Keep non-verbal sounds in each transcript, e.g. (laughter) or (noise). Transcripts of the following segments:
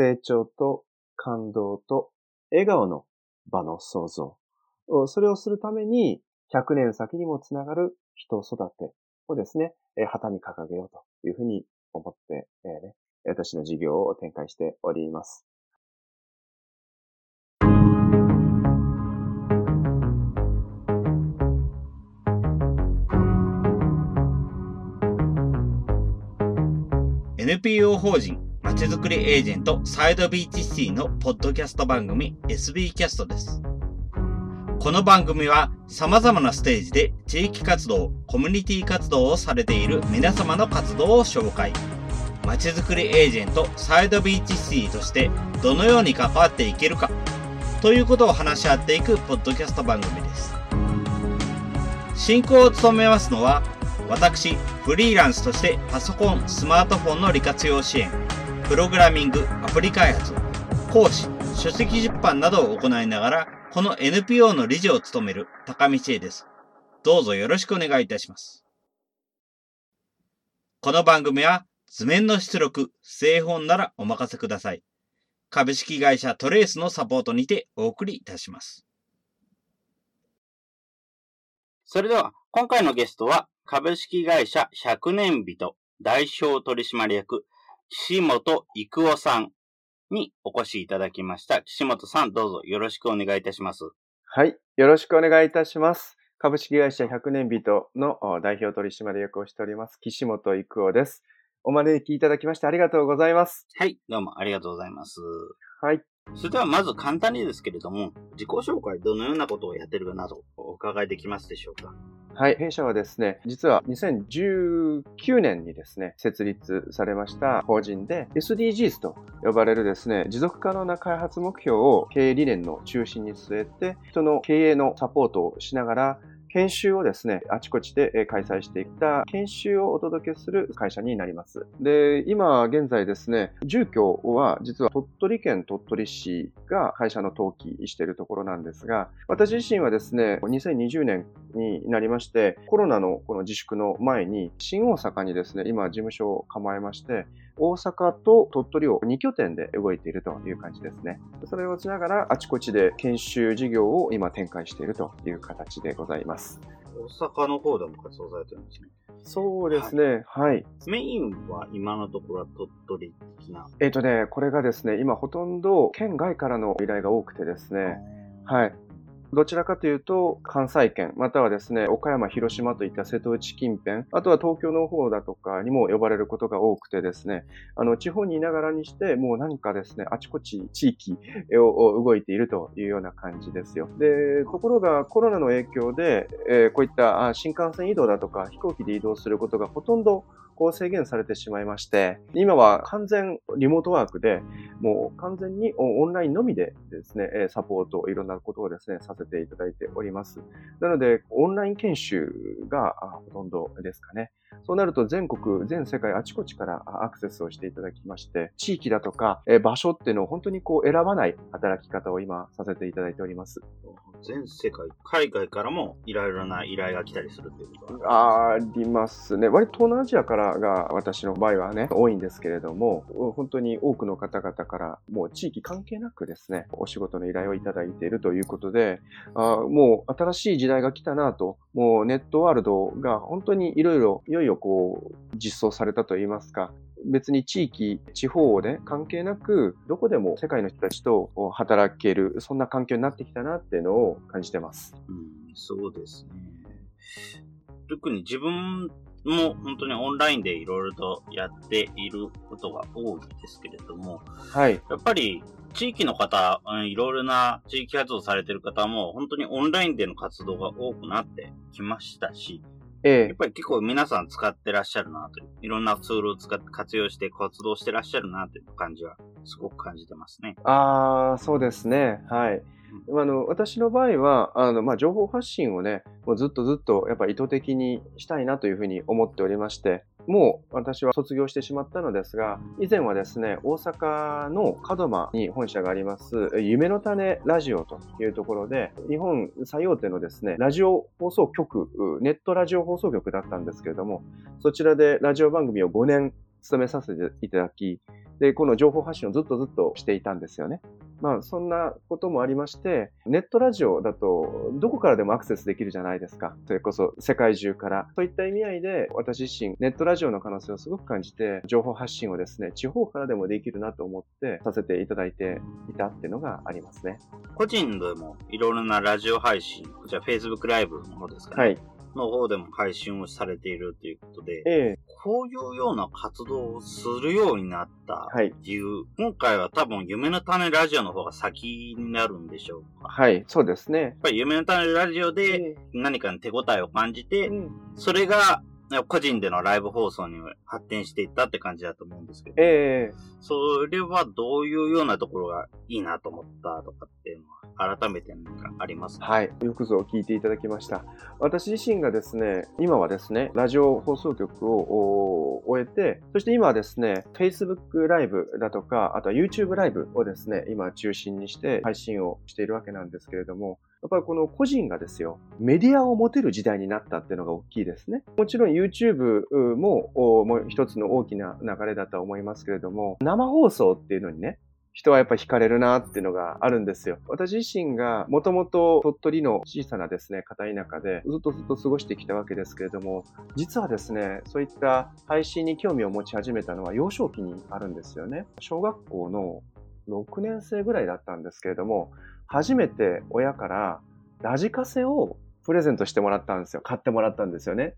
成長と感動と笑顔の場の創造。それをするために、100年先にもつながる人育てをですね、旗に掲げようというふうに思って、ね、私の事業を展開しております。NPO 法人まちづくりエージェントサイドビーチシティのポッドキャスト番組 SB キャストです。この番組は様々なステージで地域活動、コミュニティ活動をされている皆様の活動を紹介。まちづくりエージェントサイドビーチシティとしてどのように関わっていけるかということを話し合っていくポッドキャスト番組です。進行を務めますのは私、フリーランスとしてパソコン、スマートフォンの利活用支援、プログラミング、アプリ開発、講師、書籍出版などを行いながら、この NPO の理事を務める高道恵です。どうぞよろしくお願いいたします。この番組は図面の出力、製本ならお任せください。株式会社トレースのサポートにてお送りいたします。それでは、今回のゲストは、株式会社100年人代表取締役、岸本育夫さんにお越しいただきました。岸本さん、どうぞよろしくお願いいたします。はい、よろしくお願いいたします。株式会社100年人の代表取締役をしております、岸本育夫です。お招きいただきましてありがとうございます。はい、どうもありがとうございます。はい。それではまず簡単にですけれども、自己紹介どのようなことをやってるかなどお伺いできますでしょうか？はい。弊社はですね、実は2019年にですね、設立されました法人で SDGs と呼ばれるですね、持続可能な開発目標を経営理念の中心に据えて、人の経営のサポートをしながら、研修をですね、あちこちで開催していった研修をお届けする会社になります。で、今現在ですね、住居は実は鳥取県鳥取市が会社の登記しているところなんですが、私自身はですね、2020年になりまして、コロナのこの自粛の前に、新大阪にですね、今事務所を構えまして、大阪と鳥取を2拠点で動いているという感じですね。それをしながらあちこちで研修事業を今展開しているという形でございます。大阪の方でも活動されてるんですね。そうですね、はい、はい。メインは今のところは鳥取的なえっ、とね、これがですね、今ほとんど県外からの依頼が多くてですね、はい。どちらかというと、関西圏、またはですね、岡山、広島といった瀬戸内近辺、あとは東京の方だとかにも呼ばれることが多くてですね、あの、地方にいながらにして、もう何かですね、あちこち地域を動いているというような感じですよ。で、ところがコロナの影響で、えー、こういった新幹線移動だとか飛行機で移動することがほとんどこ制限されてしまいまして、今は完全リモートワークで、もう完全にオンラインのみでですね、サポート、いろんなことをですね、させていただいております。なので、オンライン研修がほとんどですかね。そうなると全国、全世界あちこちからアクセスをしていただきまして、地域だとか場所っていうのを本当にこう選ばない働き方を今させていただいております。全世界、海外からもいろいろな依頼が来たりするっていうことありますね。割と東南アジアからが私の場合はね、多いんですけれども、本当に多くの方々からもう地域関係なくですね、お仕事の依頼をいただいているということで、あもう新しい時代が来たなと、もうネットワールドが本当にいろいろ、いよいよこう、実装されたといいますか、別に地域、地方で関係なく、どこでも世界の人たちと働ける、そんな環境になってきたなっていうのを感じてます。うん、そうですね。特に自分も本当にオンラインでいろいろとやっていることが多いですけれども、はい。やっぱり地域の方、いろいろな地域活動されてる方も本当にオンラインでの活動が多くなってきましたし、ええ。やっぱり結構皆さん使ってらっしゃるなという、いろんなツールを使って活用して活動してらっしゃるなという感じはすごく感じてますね。ああ、そうですね。はい。あの私の場合はあの、まあ、情報発信をね、もうずっとずっとやっぱ意図的にしたいなというふうに思っておりまして、もう私は卒業してしまったのですが、以前はですね、大阪の門真に本社があります、夢の種ラジオというところで、日本最大手のですね、ラジオ放送局、ネットラジオ放送局だったんですけれども、そちらでラジオ番組を5年務めさせていただき、で、この情報発信をずっとずっとしていたんですよね。まあ、そんなこともありまして、ネットラジオだと、どこからでもアクセスできるじゃないですか。それこそ世界中から。そういった意味合いで、私自身、ネットラジオの可能性をすごく感じて、情報発信をですね、地方からでもできるなと思ってさせていただいていたっていうのがありますね。個人でもいろいろなラジオ配信、こちら Facebook ライブの方ですかね。はい。の方でも配信をされているということで、ええ、こういうような活動をするようになったってい。う、はい、今回は多分夢の種ラジオの方が先になるんでしょうか。はい、そうですね。やっぱり夢の種ラジオで何かの手応えを感じて、うん、それが個人でのライブ放送に発展していったって感じだと思うんですけど、ええー、それはどういうようなところがいいなと思ったとかっていうのは、改めて何かありますか？はい。よくぞ聞いていただきました。私自身がですね、今はですね、ラジオ放送局を終えて、そして今はですね、Facebook ライブだとか、あとは YouTube ライブをですね、今中心にして配信をしているわけなんですけれども、やっぱりこの個人がですよ、メディアを持てる時代になったっていうのが大きいですね。もちろん YouTube ももう一つの大きな流れだと思いますけれども、生放送っていうのにね、人はやっぱ惹かれるなっていうのがあるんですよ。私自身がもともと鳥取の小さなですね、片田舎でずっとずっと過ごしてきたわけですけれども、実はですね、そういった配信に興味を持ち始めたのは幼少期にあるんですよね。小学校の6年生ぐらいだったんですけれども、初めて親からラジカセをプレゼントしてもらったんですよ。買ってもらったんですよね。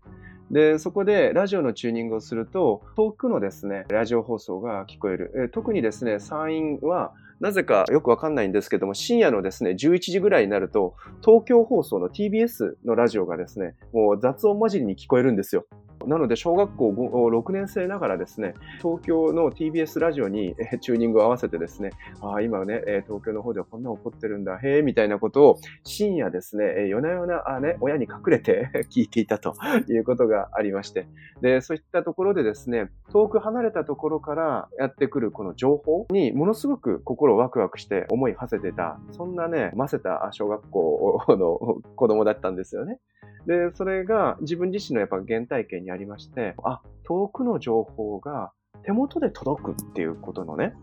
で、そこでラジオのチューニングをすると、遠くのですね、ラジオ放送が聞こえる。え特にですね、山陰は、なぜかよくわかんないんですけども、深夜のですね、11時ぐらいになると、東京放送の TBS のラジオがですね、もう雑音混じりに聞こえるんですよ。なので、小学校6年生ながらですね、東京の TBS ラジオにチューニングを合わせてですね、ああ、今ね、東京の方ではこんな起こってるんだ、へえ、みたいなことを深夜ですね、夜な夜な、あね、親に隠れて (laughs) 聞いていたということがありまして、で、そういったところでですね、遠く離れたところからやってくるこの情報にものすごく心ワクワクして思い馳せてた、そんなね、ませた小学校の (laughs) 子供だったんですよね。で、それが自分自身のやっぱ原体験にありまして、あ、遠くの情報が手元で届くっていうことのね、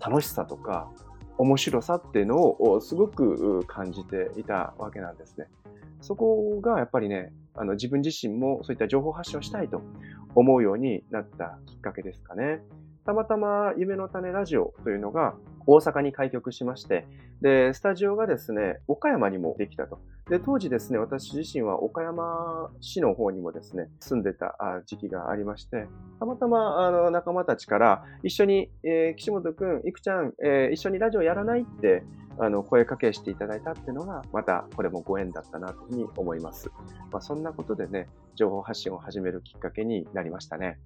楽しさとか、面白さっていうのをすごく感じていたわけなんですね。そこがやっぱりね、あの自分自身もそういった情報発信をしたいと思うようになったきっかけですかね。たまたま夢の種ラジオというのが大阪に開局しまして、で、スタジオがですね、岡山にもできたと。で、当時ですね、私自身は岡山市の方にもですね、住んでた時期がありまして、たまたまあの仲間たちから一緒に、えー、岸本くん、いくちゃん、えー、一緒にラジオやらないってあの声かけしていただいたっていうのが、またこれもご縁だったなというふうに思います。まあ、そんなことでね、情報発信を始めるきっかけになりましたね。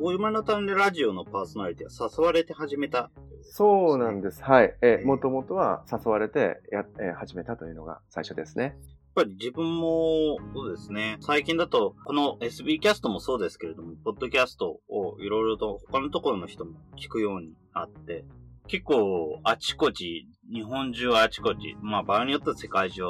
お今の種ラジオのパーソナリティは誘われて始めた、そうなんです。はい。え、もともとは誘われてや、え、始めたというのが最初ですね。やっぱり自分も、そうですね。最近だと、この SB キャストもそうですけれども、ポッドキャストをいろいろと他のところの人も聞くようになって、結構、あちこち、日本中あちこち、まあ場合によっては世界中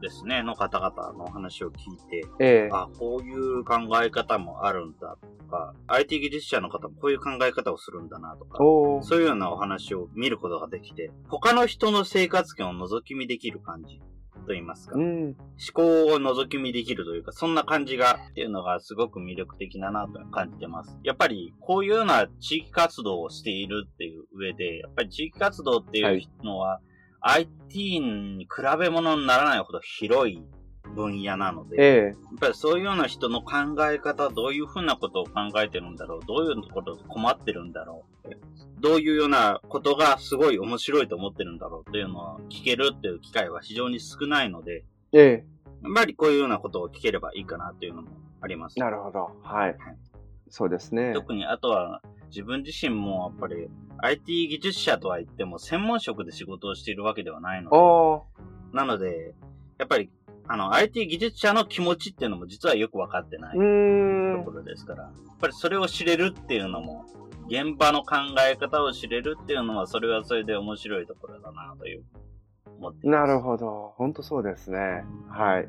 ですね、の方々の話を聞いて、ええ、あ、こういう考え方もあるんだとか、IT 技術者の方もこういう考え方をするんだなとか、そういうようなお話を見ることができて、他の人の生活圏を覗き見できる感じと言いますか、うん、思考を覗き見できるというか、そんな感じが、っていうのがすごく魅力的だなと感じてます。やっぱり、こういうような地域活動をしているっていう上で、やっぱり地域活動っていうのは、はい、IT に比べ物にならないほど広い分野なので、ええ、やっぱりそういうような人の考え方、どういうふうなことを考えてるんだろう、どういうこと困ってるんだろう、どういうようなことがすごい面白いと思ってるんだろうっていうのは聞けるっていう機会は非常に少ないので、ええ、やっぱりこういうようなことを聞ければいいかなっていうのもあります。なるほど。はい。はい、そうですね。特にあとは自分自身もやっぱり IT 技術者とは言っても専門職で仕事をしているわけではないので、なので、やっぱりあの、IT 技術者の気持ちっていうのも実はよくわかってないところですから、やっぱりそれを知れるっていうのも、現場の考え方を知れるっていうのは、それはそれで面白いところだなという思ってなるほど。本当そうですね。はい。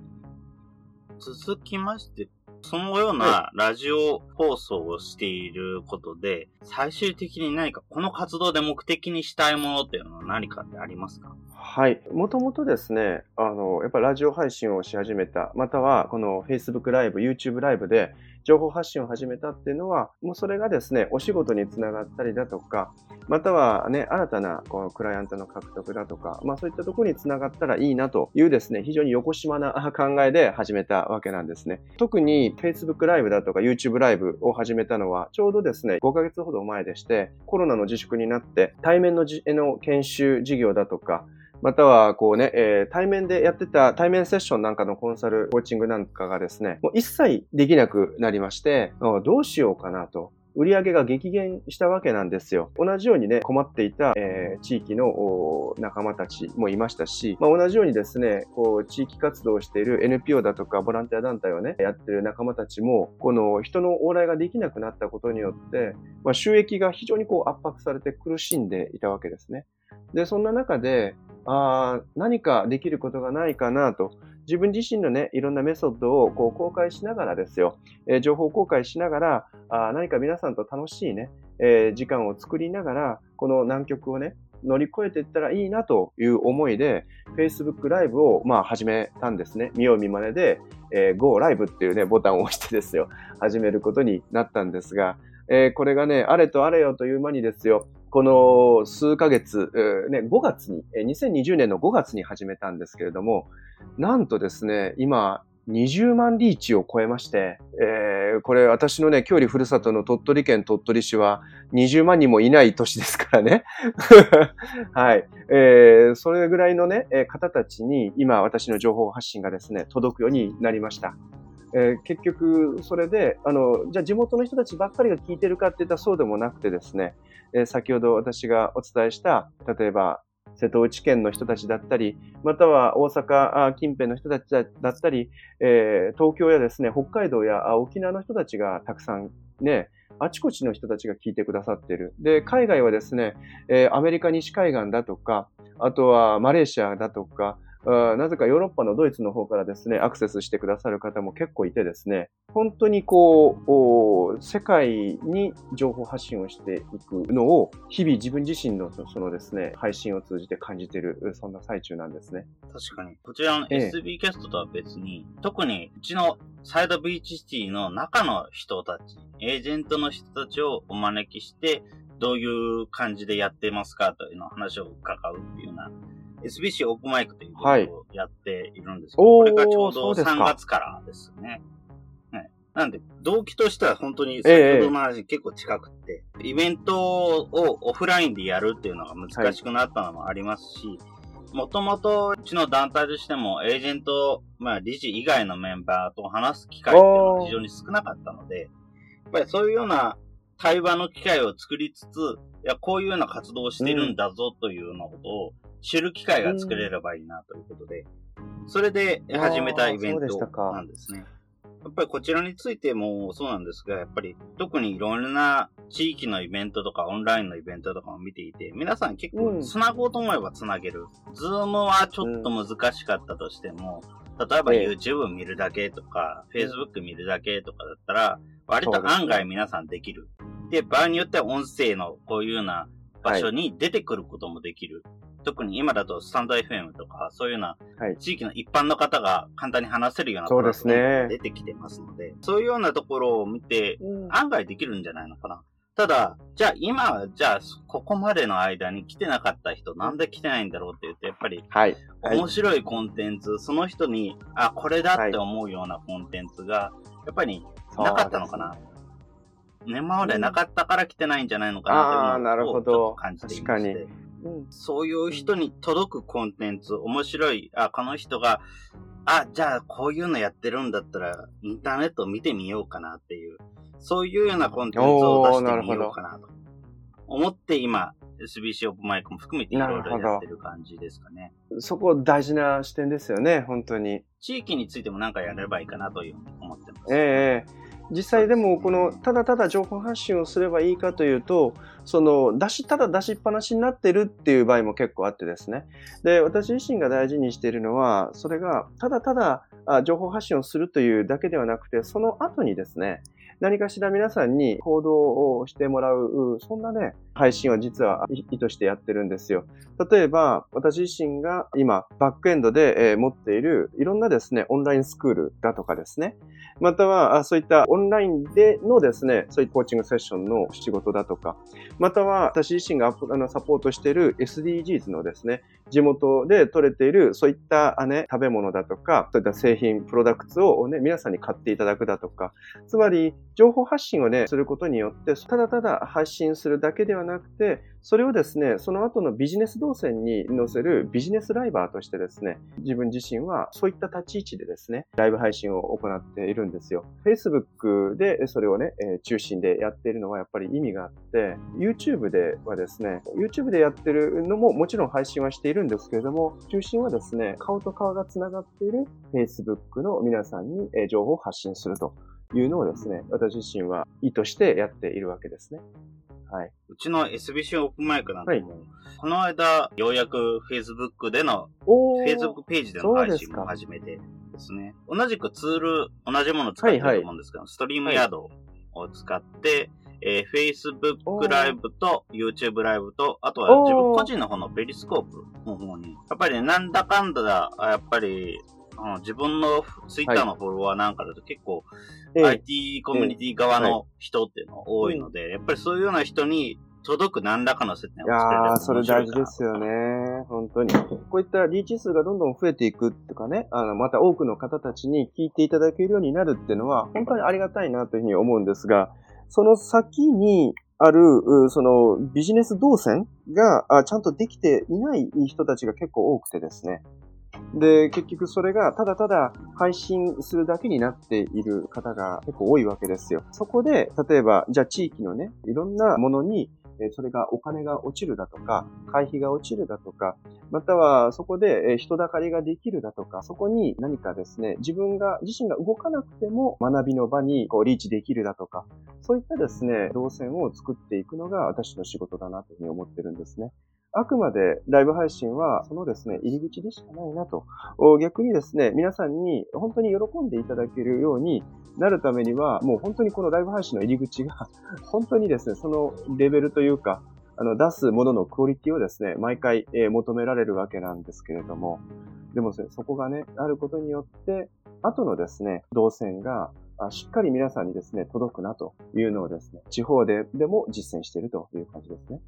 続きまして、そのようなラジオ放送をしていることで、最終的に何かこの活動で目的にしたいものっていうのは何かってありますか？はい。もともとですね、あの、やっぱラジオ配信をし始めた、またはこの Facebook ライブ、YouTube ライブで情報発信を始めたっていうのは、もうそれがですね、お仕事につながったりだとか、またはね、新たなこのクライアントの獲得だとか、まあそういったところにつながったらいいなというですね、非常に横島な考えで始めたわけなんですね。特に Facebook ライブだとか YouTube ライブを始めたのは、ちょうどですね、5ヶ月ほど前でして、コロナの自粛になって、対面のの研修事業だとか、または、こうね、えー、対面でやってた対面セッションなんかのコンサル、コーチングなんかがですね、もう一切できなくなりまして、どうしようかなと。売り上げが激減したわけなんですよ。同じようにね、困っていた、えー、地域の仲間たちもいましたし、まあ、同じようにですね、こう、地域活動をしている NPO だとかボランティア団体をね、やってる仲間たちも、この人の往来ができなくなったことによって、まあ、収益が非常にこう圧迫されて苦しんでいたわけですね。で、そんな中で、あ何かできることがないかなと、自分自身のね、いろんなメソッドをこう公開しながらですよ、えー、情報公開しながら、あ何か皆さんと楽しいね、えー、時間を作りながら、この難局をね、乗り越えていったらいいなという思いで、Facebook ライブをまあ始めたんですね。見よう見まねで、えー、Go ライブっていうね、ボタンを押してですよ、始めることになったんですが、えー、これがね、あれとあれよという間にですよ、この数ヶ月、ね、5月に、2020年の5月に始めたんですけれども、なんとですね、今、20万リーチを超えまして、えー、これ私のね、郷里ふるさとの鳥取県鳥取市は20万人もいない都市ですからね。(laughs) はい。えー、それぐらいのね、方たちに今私の情報発信がですね、届くようになりました。えー、結局、それで、あの、じゃあ地元の人たちばっかりが聞いてるかって言ったらそうでもなくてですね、えー、先ほど私がお伝えした、例えば、瀬戸内県の人たちだったり、または大阪近辺の人たちだったり、えー、東京やですね、北海道や沖縄の人たちがたくさんね、あちこちの人たちが聞いてくださってる。で、海外はですね、えー、アメリカ西海岸だとか、あとはマレーシアだとか、なぜかヨーロッパのドイツの方からですね、アクセスしてくださる方も結構いてですね、本当にこう、世界に情報発信をしていくのを、日々自分自身のそのですね、配信を通じて感じている、そんな最中なんですね。確かに。こちらの SB キャストとは別に、ええ、特にうちのサイドビーチシティの中の人たち、エージェントの人たちをお招きして、どういう感じでやってますかというのを話を伺うっていうような SBC オープンマイクということをやっているんですけど、はい、これがちょうど3月からですね。ね。なんで、動機としては本当に先ほどの話結構近くって、えイベントをオフラインでやるっていうのが難しくなったのもありますし、もともとうちの団体としてもエージェント、まあ理事以外のメンバーと話す機会っていうのが非常に少なかったので、やっぱりそういうような対話の機会を作りつつ、いや、こういうような活動をしてるんだぞというようなことを知る機会が作れればいいなということで、それで始めたイベントなんですね。やっぱりこちらについてもそうなんですが、やっぱり特にいろんな地域のイベントとかオンラインのイベントとかも見ていて、皆さん結構繋ごうと思えば繋げる。ズームはちょっと難しかったとしても、例えば YouTube 見るだけとか、Facebook 見るだけとかだったら、割と案外皆さんできる。で、場合によっては音声のこういうような場所に出てくることもできる。特に今だとスタンド FM とか、そういうような、地域の一般の方が簡単に話せるようなプラットフォームが出てきてますので、そういうようなところを見て、案外できるんじゃないのかな。ただ、じゃあ今、じゃあ、ここまでの間に来てなかった人、なんで来てないんだろうって言って、やっぱり、はい。面白いコンテンツ、その人に、あ、これだって思うようなコンテンツが、やっぱり、なかったのかな。ね、今までなかったから来てないんじゃないのかなというのを、ちょっと感じていま。確かに。そういう人に届くコンテンツ、面白い、あ、この人が、あ、じゃあこういうのやってるんだったら、インターネットを見てみようかなっていう、そういうようなコンテンツを出してみようかなと。思って今、SBC オープンマイクも含めていろいろやってる感じですかね。そこ大事な視点ですよね、本当に。地域についても何かやればいいかなという思ってます。ええー実際でもこのただただ情報発信をすればいいかというとその出しただ出しっぱなしになってるっていう場合も結構あってですね。で私自身が大事にしているのはそれがただただあ情報発信をするというだけではなくて、その後にですね、何かしら皆さんに行動をしてもらう、そんなね、配信を実は意図してやってるんですよ。例えば、私自身が今、バックエンドで持っているいろんなですね、オンラインスクールだとかですね、または、そういったオンラインでのですね、そういうコーチングセッションの仕事だとか、または私自身がサポートしている SDGs のですね、地元で採れているそういったね、食べ物だとか、そういった製品、プロダクツをね、皆さんに買っていただくだとか、つまり、情報発信をね、することによって、ただただ発信するだけではなくて、それをですね、その後のビジネス動線に載せるビジネスライバーとしてですね、自分自身はそういった立ち位置でですね、ライブ配信を行っているんですよ。Facebook でそれをね、え中心でやっているのはやっぱり意味があって、YouTube ではですね、YouTube でやってるのももちろん配信はしているんですけれども、中心はですね、顔と顔が繋がっている Facebook の皆さんに情報を発信するというのをですね、私自身は意図してやっているわけですね。はい。うちの SBC オープンマイクなんても、はい、この間、ようやく Facebook での、Facebook ページでの配信も始めてですね。同じくツール、同じものを使ってると思うんですけど、はいはい、ストリームヤードを使って、えー、Facebook ライブと YouTube ライブと、あとは自分個人の方のペリスコープの方に、やっぱりね、なんだかんだだ、やっぱり、うん、自分のツイッターのフォロワーなんかだと結構、IT コミュニティ側の人っていうのが多いので、やっぱりそういうような人に届く何らかの接点を作る。いやー、それ大事ですよね。本当に。こういったリーチ数がどんどん増えていくとかね、あの、また多くの方たちに聞いていただけるようになるっていうのは、本当にありがたいなというふうに思うんですが、その先にある、そのビジネス動線がちゃんとできていない人たちが結構多くてですね。で、結局それがただただ配信するだけになっている方が結構多いわけですよ。そこで、例えば、じゃあ地域のね、いろんなものにそれがお金が落ちるだとか、会費が落ちるだとか、またはそこで人だかりができるだとか、そこに何かですね、自分が、自身が動かなくても学びの場にこうリーチできるだとか、そういったですね、動線を作っていくのが私の仕事だなというふうに思ってるんですね。あくまでライブ配信はそのですね、入り口でしかないなと。逆にですね、皆さんに本当に喜んでいただけるようになるためには、もう本当にこのライブ配信の入り口が、(laughs) 本当にですね、そのレベルというか、あの、出すもののクオリティをですね、毎回、え、求められるわけなんですけれども、でも、そこがね、あることによって、後のですね、動線がしっかり皆さんにですね、届くなというのをですね、地方ででも実践しているという感じですね。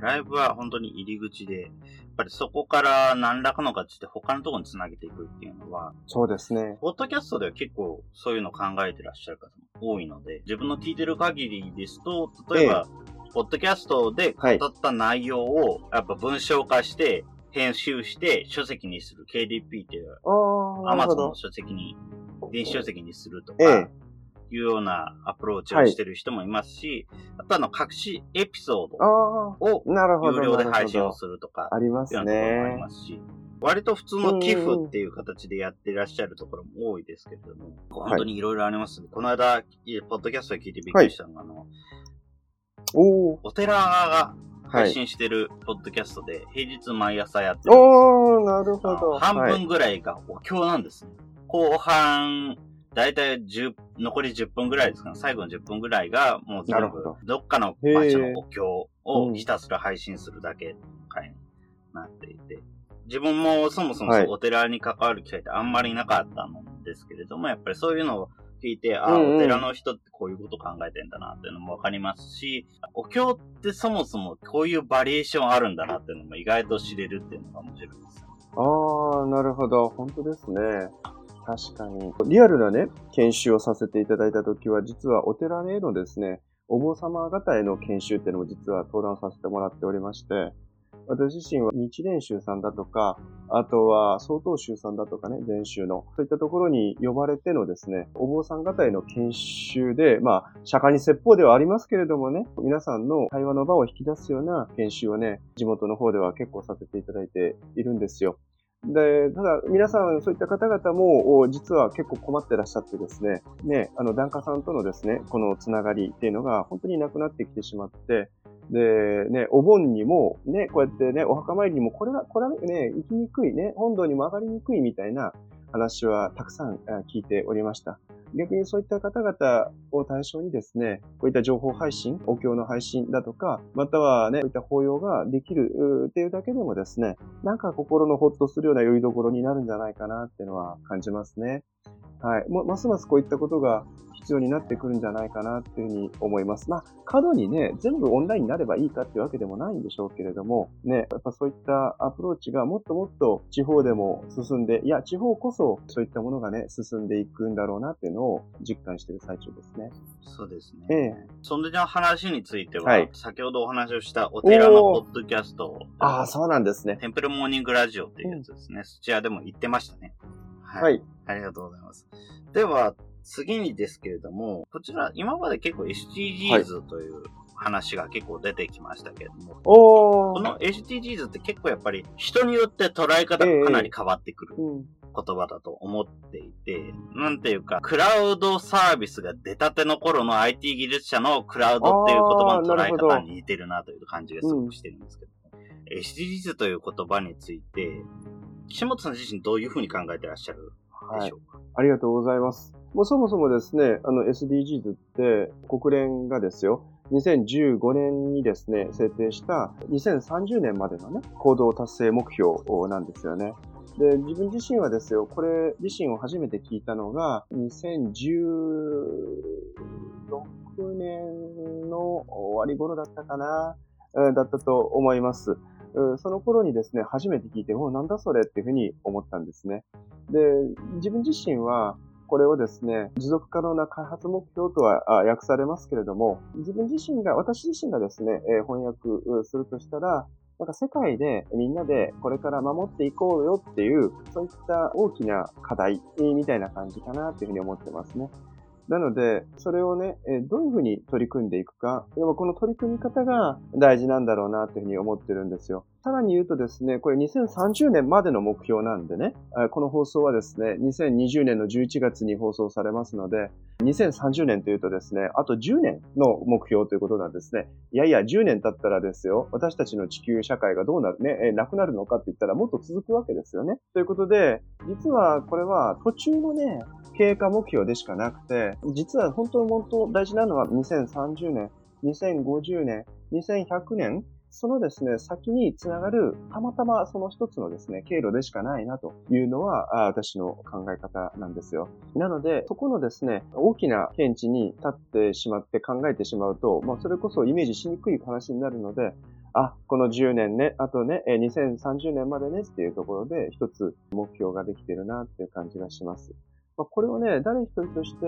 ライブは本当に入り口で、やっぱりそこから何らかの形で他のところに繋げていくっていうのは、そうですね。ポッドキャストでは結構そういうのを考えてらっしゃる方も多いので、自分の聞いてる限りですと、例えば、ええ、ポッドキャストで語った内容を、やっぱ文章化して、編集して書籍にする KDP っていう、アマゾンの書籍に電子書籍にするとか、いうようなアプローチをしてる人もいますし、はい、あとあの、隠しエピソードを有料で配信をするとか、ありますね。ありますし、割と普通の寄付っていう形でやっていらっしゃるところも多いですけれども、本当にいろいろあります、ね、この間、ポッドキャストで聞いてびっくりしたのが、はい、あの、おお寺が配信してるポッドキャストで、平日毎朝やってるんですおー、なるほど。半分ぐらいがお経なんですね。はい後半、だいたい10、残り10分ぐらいですかね。最後の10分ぐらいが、もう全部、どっかの場所のお経をひたすら配信するだけの回になっていて、自分もそもそもお寺に関わる機会ってあんまりなかったんですけれども、やっぱりそういうのを聞いて、ああ、お寺の人ってこういうこと考えてんだなっていうのもわかりますし、お経ってそもそもこういうバリエーションあるんだなっていうのも意外と知れるっていうのが面白いです。ああ、なるほど。本当ですね。確かに。リアルなね、研修をさせていただいたときは、実はお寺へのですね、お坊様方への研修っていうのも実は登壇させてもらっておりまして、私自身は日蓮宗さんだとか、あとは曹洞宗さんだとかね、禅宗の、そういったところに呼ばれてのですね、お坊さん方への研修で、まあ、釈迦に説法ではありますけれどもね、皆さんの会話の場を引き出すような研修をね、地元の方では結構させていただいているんですよ。で、ただ、皆さん、そういった方々も、実は結構困ってらっしゃってですね、ね、あの、檀家さんとのですね、このつながりっていうのが本当になくなってきてしまって、で、ね、お盆にも、ね、こうやってね、お墓参りにも、これは、これはね、行きにくいね、本堂にも上がりにくいみたいな、話はたくさん聞いておりました。逆にそういった方々を対象にですね、こういった情報配信、お経の配信だとか、またはね、こういった法要ができるっていうだけでもですね、なんか心のほっとするような良いどころになるんじゃないかなっていうのは感じますね。はい。ますますこういったことが必要になってくるんじゃないかなっていうふうに思います。まあ、過度にね、全部オンラインになればいいかっていうわけでもないんでしょうけれども、ね、やっぱそういったアプローチがもっともっと地方でも進んで、いや、地方こそそういったものがね、進んでいくんだろうなっていうのを実感している最中ですね。そうですね。ええそんな話については、はい、先ほどお話をしたお寺のポッドキャストああ、そうなんですね。テンプルモーニングラジオっていうやつですね。うん、そちらでも言ってましたね。はい。はい、ありがとうございます。では、次にですけれども、こちら、今まで結構 SDGs という話が結構出てきましたけれども、この SDGs って結構やっぱり人によって捉え方がかなり変わってくる。言葉だと思っていて、なんていうか、クラウドサービスが出たての頃の IT 技術者のクラウドっていう言葉の捉え方に似てるなという感じがすごくしてるんですけど、うん、SDGs という言葉について、岸本さん自身どういうふうに考えてらっしゃるでしょうか、はい、ありがとうございます。もうそもそもですね、あの SDGs って国連がですよ、2015年にですね、制定した2030年までのね、行動達成目標なんですよね。で、自分自身はですよ、これ自身を初めて聞いたのが、2016年の終わり頃だったかな、だったと思います。その頃にですね、初めて聞いて、おなんだそれっていうふうに思ったんですね。で、自分自身は、これをですね、持続可能な開発目標とは訳されますけれども、自分自身が、私自身がですね、翻訳するとしたら、なんか世界でみんなでこれから守っていこうよっていう、そういった大きな課題みたいな感じかなっていうふうに思ってますね。なので、それをね、どういうふうに取り組んでいくか、この取り組み方が大事なんだろうなというふうに思ってるんですよ。さらに言うとですね、これ2030年までの目標なんでね、この放送はですね、2020年の11月に放送されますので、2030年というとですね、あと10年の目標ということなんですね。いやいや、10年経ったらですよ、私たちの地球社会がどうなるね、なくなるのかって言ったらもっと続くわけですよね。ということで、実はこれは途中のね、経過目標でしかなくて、実は本当に本当大事なのは2030年、2050年、2100年、そのですね、先につながる、たまたまその一つのですね、経路でしかないなというのは、私の考え方なんですよ。なので、そこのですね、大きな見地に立ってしまって考えてしまうと、まあ、それこそイメージしにくい話になるので、あ、この10年ね、あとね、2030年までねっていうところで一つ目標ができてるなっていう感じがします。まあ、これをね、誰一人として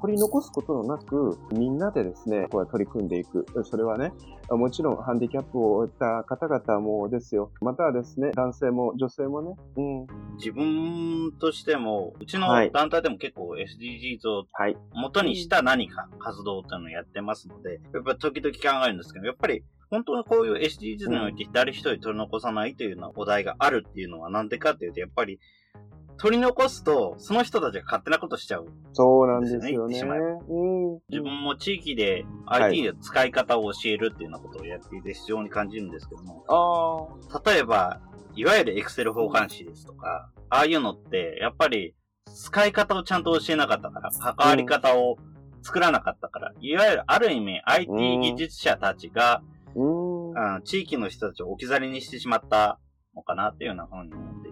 取り残すことのなく、みんなでですね、これ取り組んでいく。それはね、もちろんハンディキャップを負った方々もですよ。またはですね、男性も女性もね。うん。自分としても、うちの団体でも結構 SDGs を元にした何か活動っていうのをやってますので、やっぱり時々考えるんですけど、やっぱり本当にこういう SDGs において誰一人取り残さないというようなお題があるっていうのはなんでかっていうと、やっぱり取り残すと、その人たちが勝手なことしちゃう、そうなんですよね。うん、自分も地域で IT の使い方を教えるっていうようなことをやっていて非常に感じるんですけども、あ例えば、いわゆる Excel 交換子ですとか、ああいうのって、やっぱり使い方をちゃんと教えなかったから、関わり方を作らなかったから、うん、いわゆるある意味 IT 技術者たちが、うん、地域の人たちを置き去りにしてしまったのかなっていうようなふうに思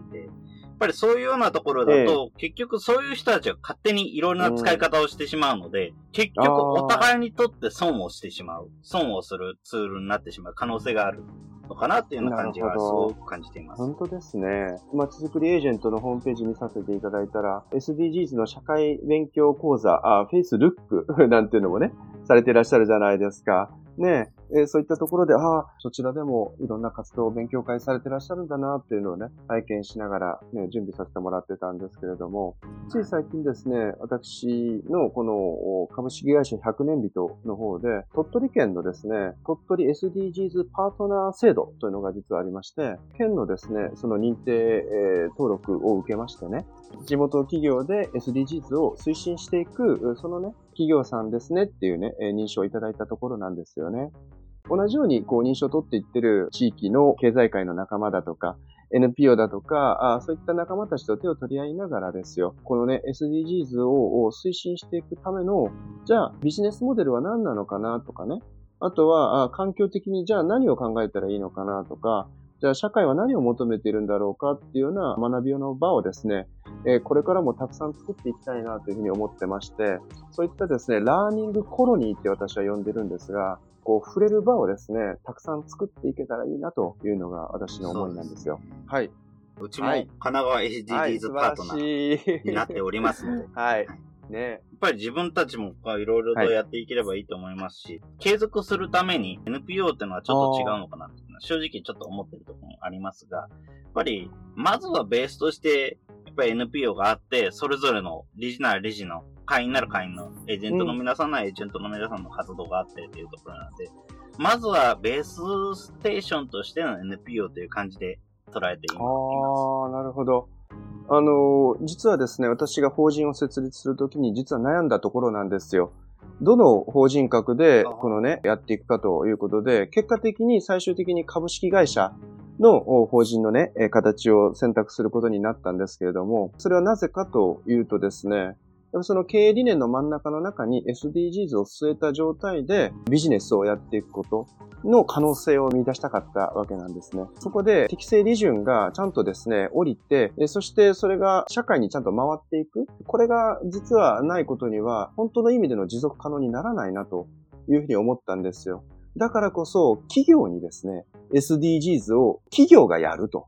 ぱりそういうようなところだと、え結局そういう人たちが勝手にいろいろな使い方をしてしまうので、うん、結局お互いにとって損をしてしまう、損をするツールになってしまう可能性がある。のかなっていうような感じがすごく感じています。本当ですね。まちづくりエージェントのホームページ見させていただいたら、SDGs の社会勉強講座、あ、フェイスルックなんていうのもね、されていらっしゃるじゃないですか。ねえー、そういったところで、ああ、そちらでもいろんな活動を勉強会されてらっしゃるんだなっていうのをね、体験しながら、ね、準備させてもらってたんですけれども、つい最近ですね、私のこの株式会社100年人の方で、鳥取県のですね、鳥取 SDGs パートナー制度というのが実はありまして、県のですね、その認定、えー、登録を受けましてね、地元企業で SDGs を推進していく、そのね、企業さんですねっていうね、認証をいただいたところなんですよね。同じようにこう認証を取っていってる地域の経済界の仲間だとか、NPO だとか、そういった仲間たちと手を取り合いながらですよ、このね、SDGs を推進していくための、じゃあビジネスモデルは何なのかなとかね、あとは、環境的にじゃあ何を考えたらいいのかなとか、じゃあ社会は何を求めているんだろうかっていうような学びの場をですね、これからもたくさん作っていきたいなというふうに思ってまして、そういったですね、ラーニングコロニーって私は呼んでるんですが、こう触れる場をですね、たくさん作っていけたらいいなというのが私の思いなんですよ。すはい。うちも神奈川 SDGs パートナーになっておりますので。(laughs) はい。ね。やっぱり自分たちもいろいろとやっていければいいと思いますし、はい、継続するために NPO っていうのはちょっと違うのかなって正直ちょっと思ってるところもありますが、やっぱり、まずはベースとして、やっぱり NPO があって、それぞれの理事なら理事の、会員なら会員の、エージェントの皆さんならエージェントの皆さんの活動があってっていうところなんで、まずはベースステーションとしての NPO という感じで捉えています。ああ、なるほど。あの、実はですね、私が法人を設立するときに実は悩んだところなんですよ。どの法人格で、このね、やっていくかということで、結果的に最終的に株式会社の法人のね、形を選択することになったんですけれども、それはなぜかというとですね、その経営理念の真ん中の中に SDGs を据えた状態でビジネスをやっていくことの可能性を見出したかったわけなんですね。そこで適正利潤がちゃんとですね、降りて、そしてそれが社会にちゃんと回っていく。これが実はないことには本当の意味での持続可能にならないなというふうに思ったんですよ。だからこそ企業にですね、SDGs を企業がやると。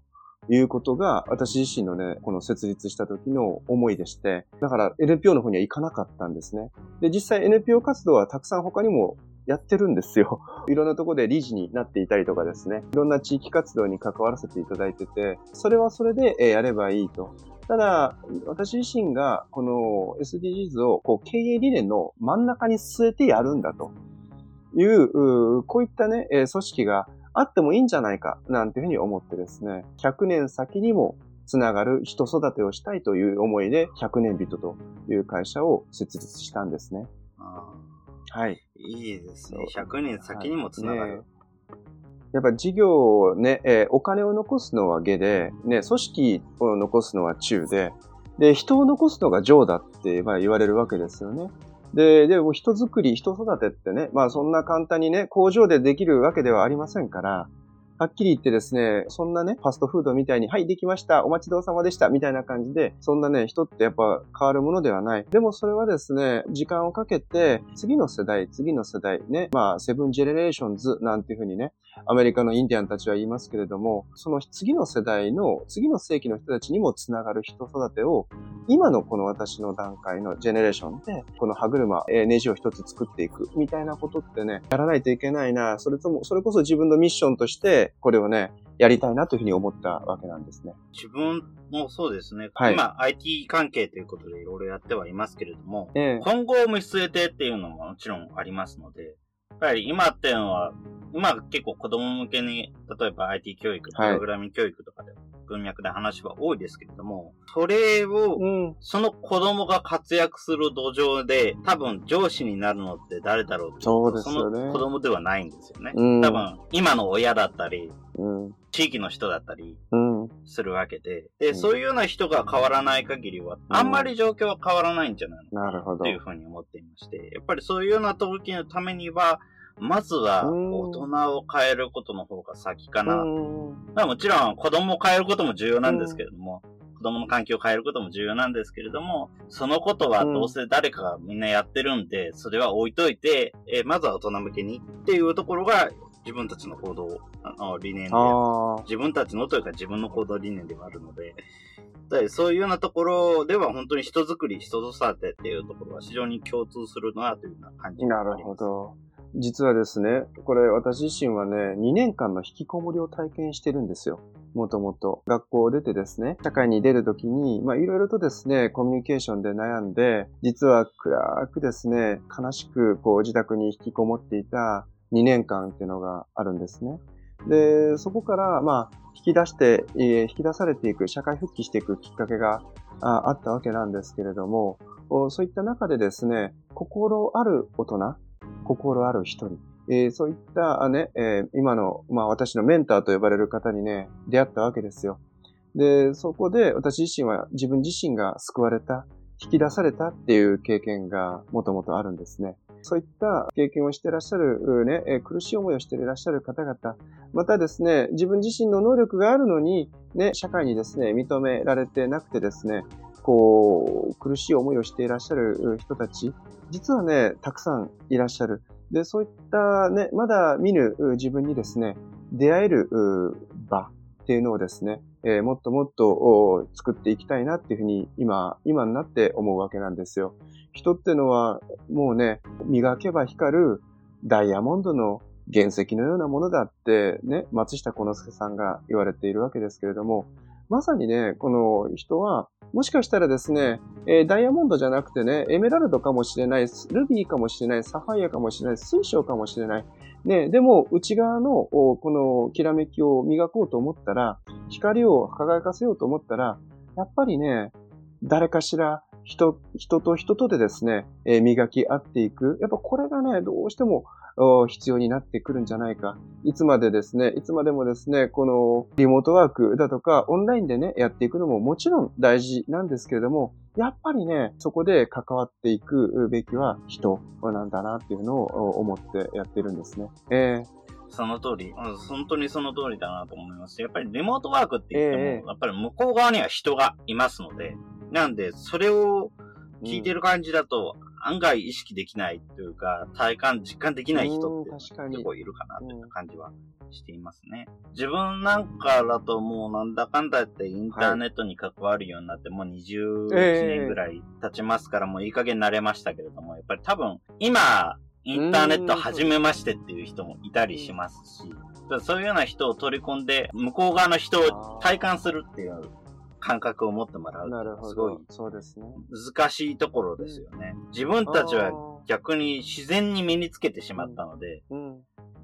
いうことが、私自身のね、この設立した時の思いでして、だから NPO の方には行かなかったんですね。で、実際 NPO 活動はたくさん他にもやってるんですよ。(laughs) いろんなとこで理事になっていたりとかですね。いろんな地域活動に関わらせていただいてて、それはそれでやればいいと。ただ、私自身がこの SDGs をこう経営理念の真ん中に据えてやるんだという、こういったね、組織があってもいいんじゃないか、なんていうふうに思ってですね、100年先にもつながる人育てをしたいという思いで、100年人という会社を設立したんですね。はい。いいですね。100年先にもつながる。ね、やっぱ事業をね、えー、お金を残すのは下で、ね、組織を残すのは中で、で、人を残すのが上だってまあ言われるわけですよね。で、でも人づくり、人育てってね、まあそんな簡単にね、工場でできるわけではありませんから、はっきり言ってですね、そんなね、ファストフードみたいに、はい、できました、お待ちどうさまでした、みたいな感じで、そんなね、人ってやっぱ変わるものではない。でもそれはですね、時間をかけて、次の世代、次の世代、ね、まあ、 seven generations なんていうふうにね、アメリカのインディアンたちは言いますけれども、その次の世代の、次の世紀の人たちにもつながる人育てを、今のこの私の段階のジェネレーションで、この歯車、えネジを一つ作っていく、みたいなことってね、やらないといけないな、それとも、それこそ自分のミッションとして、これをね、やりたいなというふうに思ったわけなんですね。自分もそうですね。はい、今、IT 関係ということでいろいろやってはいますけれども、え今後を見据えてっていうのももちろんありますので、やっぱり今っていうのは、今結構子供向けに、例えば IT 教育、プログラミング教育とかで文脈で話は多いですけれども、それを、その子供が活躍する土壌で、多分上司になるのって誰だろうってそうですよね。その子供ではないんですよね。うん、多分、今の親だったり、うん、地域の人だったり、するわけで、で、そういうような人が変わらない限りは、あんまり状況は変わらないんじゃないの？かな、というふうに思っていまして、やっぱりそういうような時のためには、まずは大人を変えることの方が先かな。まあもちろん子供を変えることも重要なんですけれども、子供の環境を変えることも重要なんですけれども、そのことはどうせ誰かがみんなやってるんで、それは置いといて、えまずは大人向けにっていうところが自分たちの行動の理念で、自分たちのというか自分の行動理念ではあるので、そういうようなところでは本当に人づくり、人育てっていうところは非常に共通するなというような感じなるほど。実はですね、これ私自身はね、2年間の引きこもりを体験してるんですよ。もともと。学校を出てですね、社会に出るときに、まあいろいろとですね、コミュニケーションで悩んで、実は暗くですね、悲しくこう自宅に引きこもっていた2年間っていうのがあるんですね。で、そこから、まあ、引き出してえ、引き出されていく、社会復帰していくきっかけがあったわけなんですけれども、そういった中でですね、心ある大人、心ある一人。えー、そういったね、えー、今の、まあ私のメンターと呼ばれる方にね、出会ったわけですよ。で、そこで私自身は自分自身が救われた、引き出されたっていう経験がもともとあるんですね。そういった経験をしていらっしゃる、ね、苦しい思いをしていらっしゃる方々、またですね、自分自身の能力があるのに、ね、社会にですね、認められてなくてですね、こう、苦しい思いをしていらっしゃる人たち、実はね、たくさんいらっしゃる。で、そういったね、まだ見ぬ自分にですね、出会える場っていうのをですね、えー、もっともっと作っていきたいなっていうふうに今、今になって思うわけなんですよ。人ってのはもうね、磨けば光るダイヤモンドの原石のようなものだってね、松下幸之助さんが言われているわけですけれども、まさにね、この人は、もしかしたらですね、えー、ダイヤモンドじゃなくてね、エメラルドかもしれない、ルビーかもしれない、サファイアかもしれない、水晶かもしれない。ね、でも、内側の、この、きらめきを磨こうと思ったら、光を輝かせようと思ったら、やっぱりね、誰かしら、人、人と人とでですね、えー、磨き合っていく。やっぱこれがね、どうしても、必要になってくるんじゃないか。いつまでですね、いつまでもですね、このリモートワークだとか、オンラインでね、やっていくのももちろん大事なんですけれども、やっぱりね、そこで関わっていくべきは人なんだなっていうのを思ってやってるんですね。えーその通り、本当にその通りだなと思います。やっぱりリモートワークって言っても、えー、やっぱり向こう側には人がいますので、なんで、それを聞いてる感じだと、案外意識できないというか、体感、実感できない人って結構いるかなという感じはしていますね。自分なんかだともうなんだかんだってインターネットに関わるようになってもう21年ぐらい経ちますから、もういい加減慣れましたけれども、やっぱり多分今、インターネット始めましてっていう人もいたりしますし、そういうような人を取り込んで、向こう側の人を体感するっていう感覚を持ってもらう。なるほど。すごい。そうですね。難しいところですよね。自分たちは逆に自然に身につけてしまったので、うん、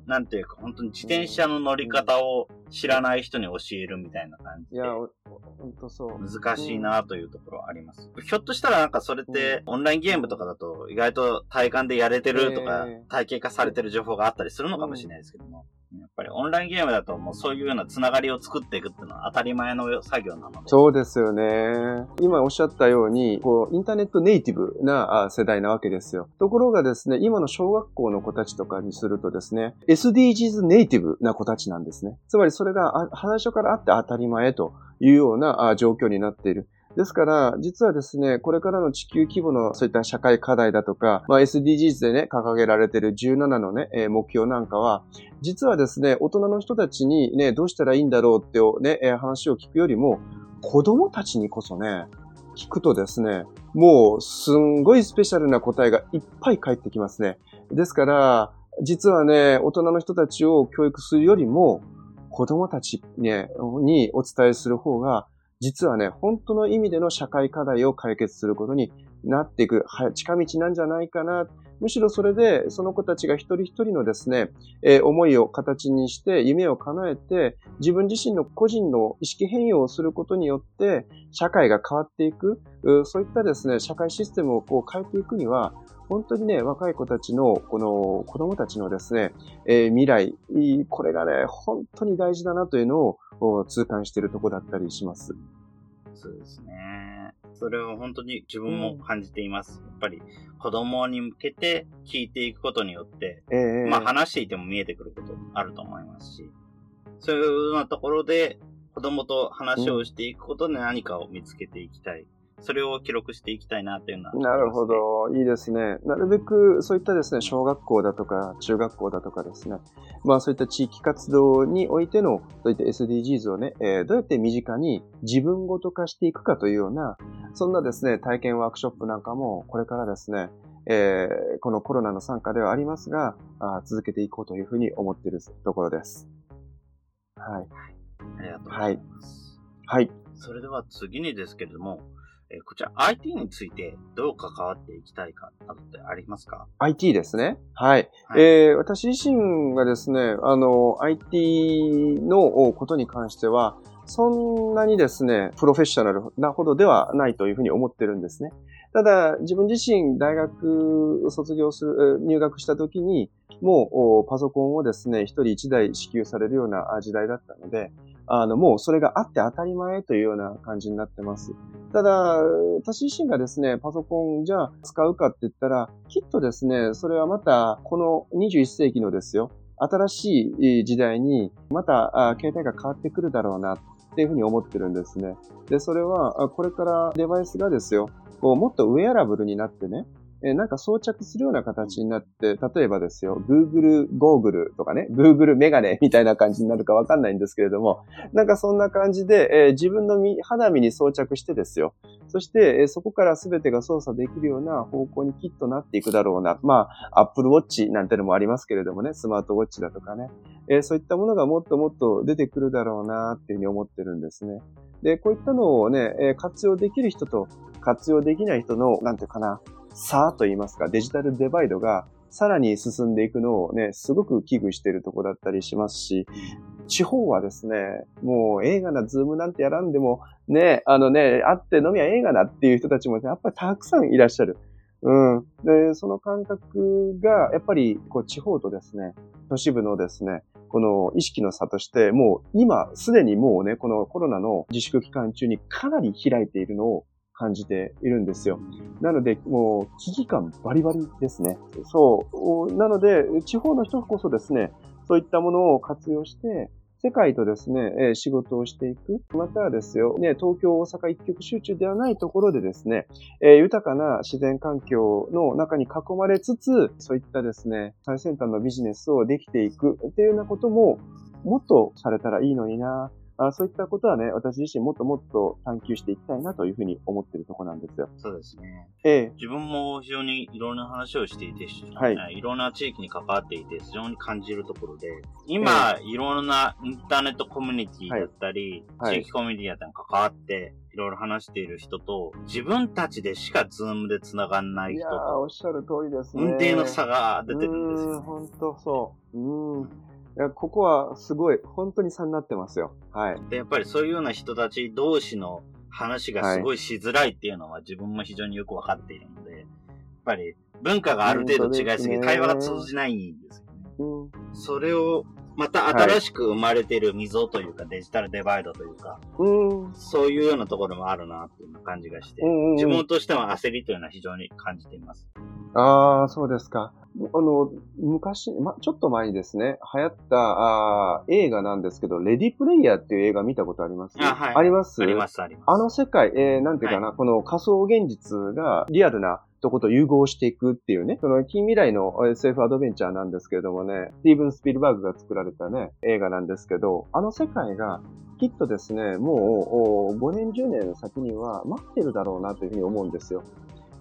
なんていうか、本当に自転車の乗り方を知らない人に教えるみたいな感じで。いや、本当そう。難しいなというところはあります。うん、ひょっとしたらなんかそれって、オンラインゲームとかだと意外と体感でやれてるとか、体系化されてる情報があったりするのかもしれないですけども。やっぱりオンラインゲームだともうそういうようなつながりを作っていくっていうのは当たり前の作業なので。そうですよね。今おっしゃったように、こう、インターネットネイティブな世代なわけですよ。ところがですね、今の小学校の子たちとかにするとですね、SDGs ネイティブな子たちなんですね。つまりそれが最初からあって当たり前というような状況になっている。ですから、実はですね、これからの地球規模のそういった社会課題だとか、まあ、SDGs でね、掲げられている17のね、え目標なんかは、実はですね、大人の人たちにね、どうしたらいいんだろうってね、え話を聞くよりも、子供たちにこそね、聞くとですね、もうすんごいスペシャルな答えがいっぱい返ってきますね。ですから、実はね、大人の人たちを教育するよりも、子供たち、ね、にお伝えする方が実はね、本当の意味での社会課題を解決することになっていく近道なんじゃないかなっ。むしろそれで、その子たちが一人一人のですね、えー、思いを形にして、夢を叶えて、自分自身の個人の意識変容をすることによって、社会が変わっていく、そういったですね、社会システムをこう変えていくには、本当にね、若い子たちの、この子供たちのですね、えー、未来、これがね、本当に大事だなというのを痛感しているところだったりします。そうですね。それを本当に自分も感じています。うん、やっぱり子供に向けて聞いていくことによって、えー、まあ話していても見えてくることあると思いますし、そういうようなところで子供と話をしていくことで何かを見つけていきたい。それを記録していきたいなというのは、なるほど。いいですね。なるべくそういったですね、小学校だとか中学校だとかですね、まあそういった地域活動においての、そういった SDGs をね、えー、どうやって身近に自分ごと化していくかというような、そんなですね、体験ワークショップなんかもこれからですね、えー、このコロナの参加ではありますがあ、続けていこうというふうに思っているところです。はい。ありがとうございます。はい。はい、それでは次にですけれども、えこちら IT についてどう関わっていきたいかなどってありますか ?IT ですね。はい。はい、えー、私自身がですね、あの、IT のことに関しては、そんなにですね、プロフェッショナルなほどではないというふうに思ってるんですね。ただ、自分自身大学卒業する、入学した時に、もうパソコンをですね、一人一台支給されるような時代だったので、あの、もうそれがあって当たり前というような感じになってます。ただ、私自身がですね、パソコンじゃあ使うかって言ったら、きっとですね、それはまた、この21世紀のですよ、新しい時代に、また、携帯が変わってくるだろうな、っていうふうに思ってるんですね。で、それは、これからデバイスがですよ、もっとウェアラブルになってね、えなんか装着するような形になって、例えばですよ、Google ゴーグルとかね、Google メガネみたいな感じになるかわかんないんですけれども、なんかそんな感じで、えー、自分の肌身に装着してですよ。そして、えー、そこから全てが操作できるような方向にきっとなっていくだろうな。まあ、Apple Watch なんてのもありますけれどもね、スマートウォッチだとかね。えー、そういったものがもっともっと出てくるだろうなっていうふうに思ってるんですね。で、こういったのをね、え活用できる人と活用できない人の、なんていうかな、差と言いますか、デジタルデバイドがさらに進んでいくのをね、すごく危惧しているとこだったりしますし、地方はですね、もう映画な、ズームなんてやらんでも、ね、あのね、会って飲みは映画なっていう人たちもねやっぱりたくさんいらっしゃる。うん。で、その感覚が、やっぱり、こう、地方とですね、都市部のですね、この意識の差として、もう今、すでにもうね、このコロナの自粛期間中にかなり開いているのを感じているんですよ。なので、もう危機感バリバリですね。そう。なので、地方の人こそですね、そういったものを活用して、世界とですね、仕事をしていく。またはですよ、ね、東京、大阪一極集中ではないところでですね、豊かな自然環境の中に囲まれつつ、そういったですね、最先端のビジネスをできていくっていうようなことも、もっとされたらいいのになあそういったことはね、私自身もっともっと探求していきたいなというふうに思っているところなんですよ。そうですね。ええ。自分も非常にいろんな話をしていて、はい。いろんな地域に関わっていて、非常に感じるところで、今、えいろんなインターネットコミュニティだったり、はい、地域コミュニティだったりに関わって、いろいろ話している人と、自分たちでしかズームで繋がんない人と、いやおっしゃる通りですね。運転の差が出てるんですよ、ね。本当そう。うん。いや、ここはすごい、本当に差になってますよ。はい。で、やっぱりそういうような人たち同士の話がすごいしづらいっていうのは自分も非常によくわかっているので、やっぱり文化がある程度違いすぎて会話が通じないんですよね。うん、それをまた新しく生まれてる溝というか、デジタルデバイドというか、うん、そういうようなところもあるなっていう感じがして、うんうん、自分としては焦りというのは非常に感じています。ああ、そうですか。あの、昔、ま、ちょっと前にですね、流行ったあ映画なんですけど、レディプレイヤーっていう映画見たことあります？あ、はい。あります？あります、あります。あの世界、えー、なんていうかな、はい、この仮想現実がリアルなとこと融合していくっていうね、その近未来の SF アドベンチャーなんですけれどもね、スティーブン・スピルバーグが作られたね、映画なんですけど、あの世界がきっとですね、もう5年、10年先には待ってるだろうなというふうに思うんですよ。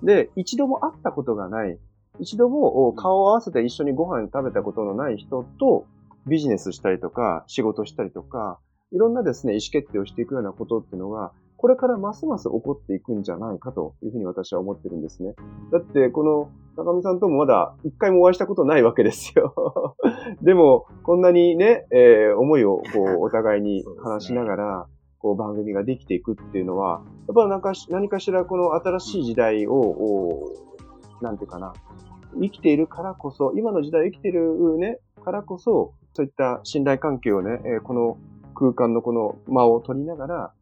で、一度も会ったことがない、一度も顔を合わせて一緒にご飯食べたことのない人とビジネスしたりとか、仕事したりとか、いろんなですね、意思決定をしていくようなことっていうのが、これからますます起こっていくんじゃないかというふうに私は思ってるんですね。だって、この高見さんともまだ一回もお会いしたことないわけですよ。(laughs) でも、こんなにね、えー、思いをこう (laughs) お互いに話しながら、こう番組ができていくっていうのは、やっぱなんか何かしらこの新しい時代を、なんていうかな、生きているからこそ、今の時代を生きているね、からこそ、そういった信頼関係をね、えこの空間のこの間を取りながら、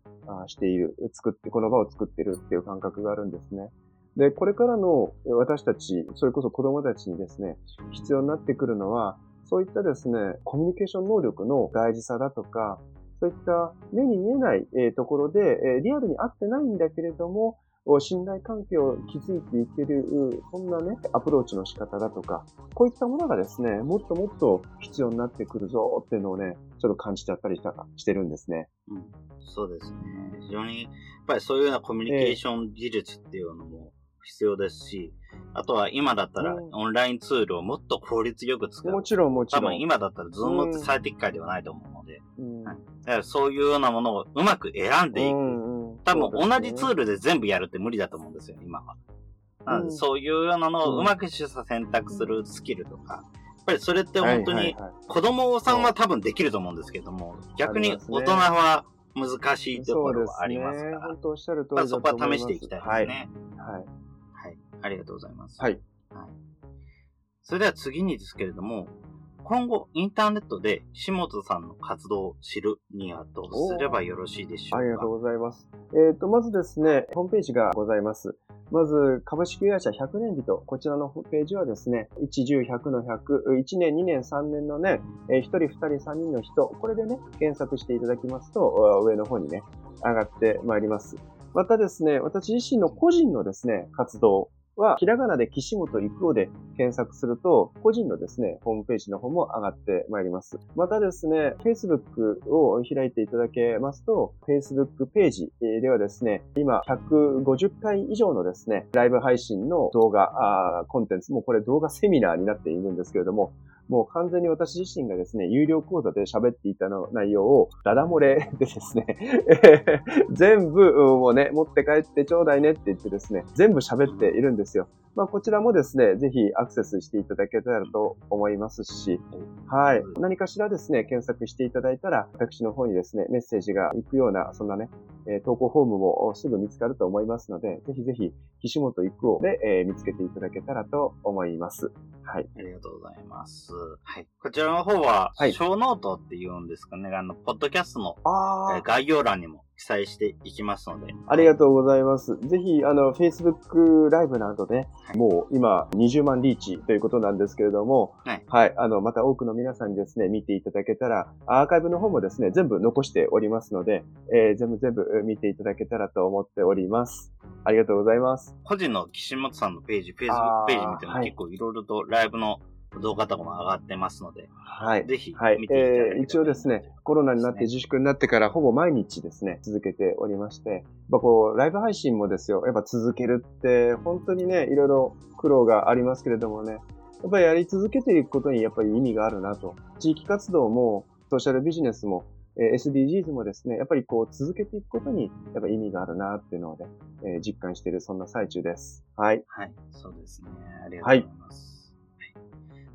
している、作って、この場を作ってるっていう感覚があるんですね。で、これからの私たち、それこそ子供たちにですね、必要になってくるのは、そういったですね、コミュニケーション能力の大事さだとか、そういった目に見えないところで、リアルに合ってないんだけれども、信頼関係を築いていける、そんなね、アプローチの仕方だとか、こういったものがですね、もっともっと必要になってくるぞっていうのをね、ちょっと感じちゃったりしたしてるんですね。うん、そうですね。非常に、やっぱりそういうようなコミュニケーション技術っていうのも必要ですし、あとは今だったらオンラインツールをもっと効率よく使う。もちろんもちろん。多分今だったら Zoom って最適解ではないと思うので、うん、だからそういうようなものをうまく選んでいく。うん多分同じツールで全部やるって無理だと思うんですよ、今は。うん、そういうようなのをうまく取捨選択するスキルとか、やっぱりそれって本当に、子供さんは多分できると思う。んですけども、逆に大人は難しいところはありますから、本当おっしゃる通りそこは試していきたいですね。はい。はい。はい。ありがとうございます。はい。はい。それでは次にですけれども、今後、インターネットで下本さんの活動を知るにはどうすればよろしいでしょうかありがとうございます。えっ、と、まずですね、ホームページがございます。まず、株式会社100年人。こちらのホームページはですね、1、10、100の100、1年、2年、3年の年、えー1人、2人、3人の人、これでね、検索していただきますと、上の方にね、上がってまいります。またですね、私自身の個人のですね、活動は、ひらがなで岸本育夫で検索すると、個人のですね、ホームページの方も上がってまいります。またですね、Facebook を開いていただけますと、Facebook ページではですね、今150回以上のですね、ライブ配信の動画、コンテンツ、もこれ動画セミナーになっているんですけれども、もう完全に私自身がですね、有料講座で喋っていたの内容を、ダダ漏れでですね、(laughs) 全部もうね、持って帰ってちょうだいねって言ってですね、全部喋っているんですよ。まあ、こちらもですね、ぜひアクセスしていただけたらと思いますし、はい。何かしらですね、検索していただいたら、私の方にですね、メッセージが行くような、そんなね、え投稿フォームもすぐ見つかると思いますので、ぜひぜひ、岸本育夫で、えー見つけていただけたらと思います。はい。ありがとうございます。はい。こちらの方は、はい show note っていうんですかね、あの、ポッドキャストのあえー概要欄にも記載していきますので。ありがとうございます。ぜひ、あの、Facebook ライブなどで、はいもう今20万リーチということなんですけれども、はいあの、また多くの皆さんにですね、見ていただけたら、アーカイブの方もですね、全部残しておりますので、えー全部全部見ていただけたらと思っております。ありがとうございます。個人の岸本さんのページ、あ Facebook ーページ見てもはい結構いろいろとライブの動画とかも上がってますので、はい。ぜひはい見。ていただければえー一応ですね、コロナになって自粛になってからほぼ毎日ですね、続けておりまして、やっぱこう、ライブ配信もですよ、やっぱ続けるって、本当にね、いろいろ苦労がありますけれどもね、やっぱりやり続けていくことにやっぱり意味があるなと。地域活動も、ソーシャルビジネスも、えー SDGs もですね、やっぱりこう続けていくことにやっぱ意味があるなっていうのをね、えー実感しているそんな最中です。はい。はい、そうですね。ありがとうございます。はい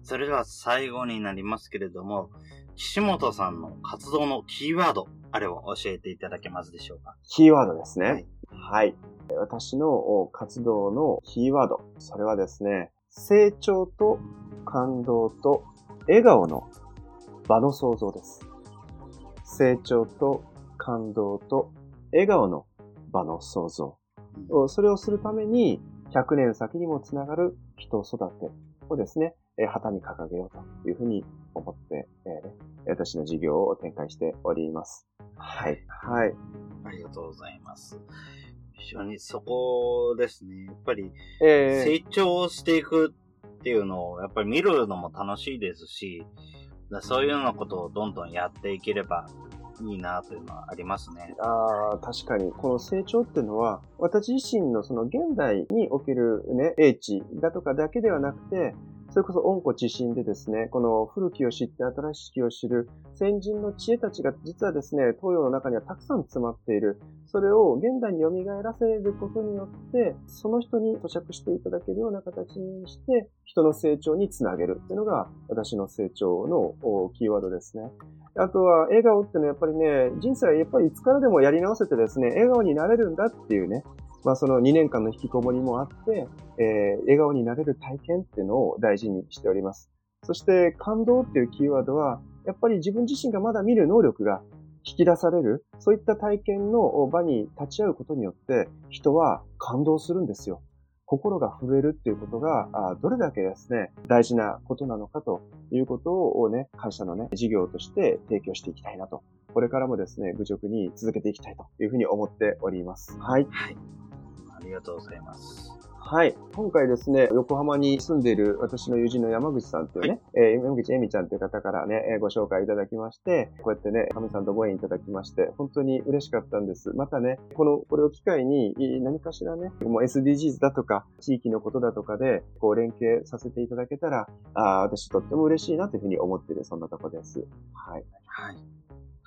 それでは最後になりますけれども、岸本さんの活動のキーワード、あれを教えていただけますでしょうか？キーワードですね。はいはい。私のお活動のキーワード。それはですね、成長と感動と笑顔の場の創造です。成長と感動と笑顔の場の創造。おそれをするために、100年先にもつながる人育てをですね、えー旗に掲げようというふうに思って、えーね私の事業を展開しております。はい。はい。ありがとうございます。非常にそこですね。やっぱりえー成長していくっていうのをやっぱり見るのも楽しいですし、だそういうようなことをどんどんやっていければいいなというのはありますね。ああ、確かに。この成長っていうのは、私自身のその現代におけるね、英知だとかだけではなくて、それこそ温故知新でですね、この古きを知って新しきを知る先人の知恵たちが実はですね、東洋の中にはたくさん詰まっている。それを現代に蘇らせることによって、その人に咀嚼していただけるような形にして、人の成長につなげるっていうのが私の成長のキーワードですね。あとは、笑顔ってのはやっぱりね、人生はやっぱりいつからでもやり直せてですね、笑顔になれるんだっていうね、まあその2年間の引きこもりもあって、えー笑顔になれる体験っていうのを大事にしております。そして、感動っていうキーワードは、やっぱり自分自身がまだ見る能力が引き出される、そういった体験の場に立ち会うことによって、人は感動するんですよ。心が震えるっていうことが、どれだけですね、大事なことなのかということをね、会社のね、事業として提供していきたいなと。これからもですね、愚直に続けていきたいというふうに思っております。はい。はい。ありがとうございます。はい。今回ですね、横浜に住んでいる私の友人の山口さんというね、えー山口恵美ちゃんという方からね、えーご紹介いただきまして、こうやってね、神さんとご縁いただきまして、本当に嬉しかったんです。またね、この、これを機会に、い何かしらね、もう SDGs だとか、地域のことだとかで、こう連携させていただけたら、あー私とっても嬉しいなというふうに思っている、そんなとこです。はい。はい。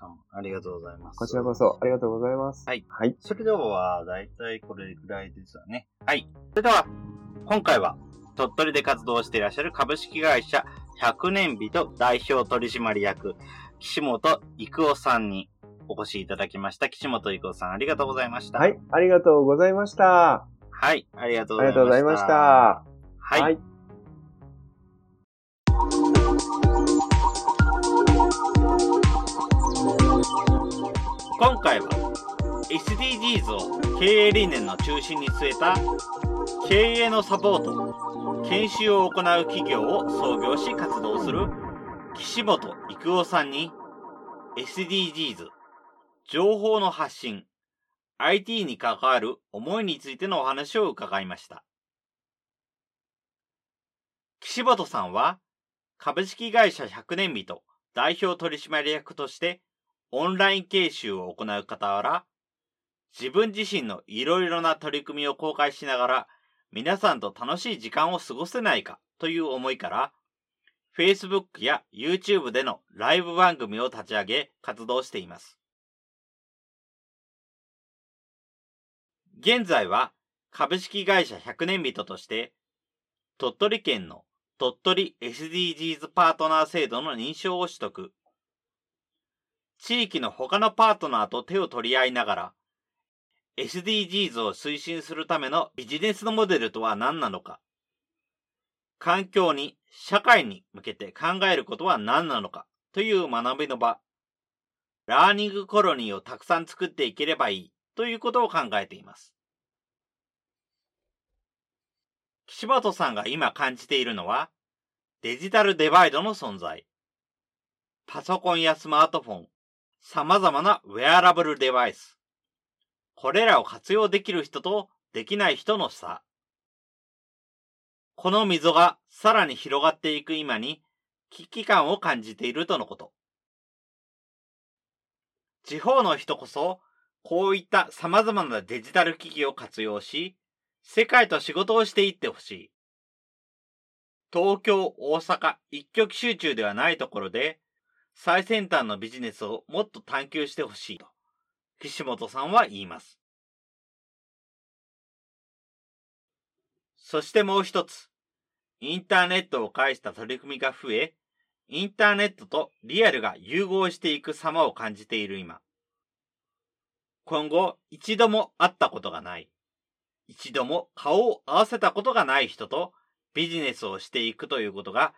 どうもありがとうございます。こちらこそ、ありがとうございます。はい。はい。それでは、だいたいこれぐらいですよね。はい。それでは、今回は、鳥取で活動していらっしゃる株式会社100年人代表取締役、岸本育夫さんにお越しいただきました。岸本育夫さん、ありがとうございました。はい。ありがとうございました。はい。ありがとうありがございました。とうございました。はい。はい今回は SDGs を経営理念の中心に据えた経営のサポート研修を行う企業を創業し活動する岸本育夫さんに SDGs 情報の発信 IT に関わる思いについてのお話を伺いました。岸本さんは株式会社100年人代表取締役としてオンライン研修を行う傍ら、自分自身のいろいろな取り組みを公開しながら、皆さんと楽しい時間を過ごせないかという思いから、Facebook や YouTube でのライブ番組を立ち上げ活動しています。現在は株式会社100年人として、鳥取県の鳥取 SDGs パートナー制度の認証を取得。地域の他のパートナーと手を取り合いながら、SDGs を推進するためのビジネスのモデルとは何なのか、環境に、社会に向けて考えることは何なのか。という学びの場、ラーニングコロニーをたくさん作っていければいい。ということを考えています。岸本さんが今感じているのは、デジタルデバイドの存在。パソコンやスマートフォン、様々なウェアラブルデバイス。これらを活用できる人とできない人の差。この溝がさらに広がっていく今に危機感を感じているとのこと。地方の人こそ、こういった様々なデジタル機器を活用し、世界と仕事をしていってほしい。東京、大阪、一極集中ではないところで、最先端のビジネスをもっと探求してほしいと、岸本さんは言います。そしてもう一つ、インターネットを介した取り組みが増え、インターネットとリアルが融合していく様を感じている今。今後、一度も会ったことがない。一度も顔を合わせたことがない人とビジネスをしていくということが、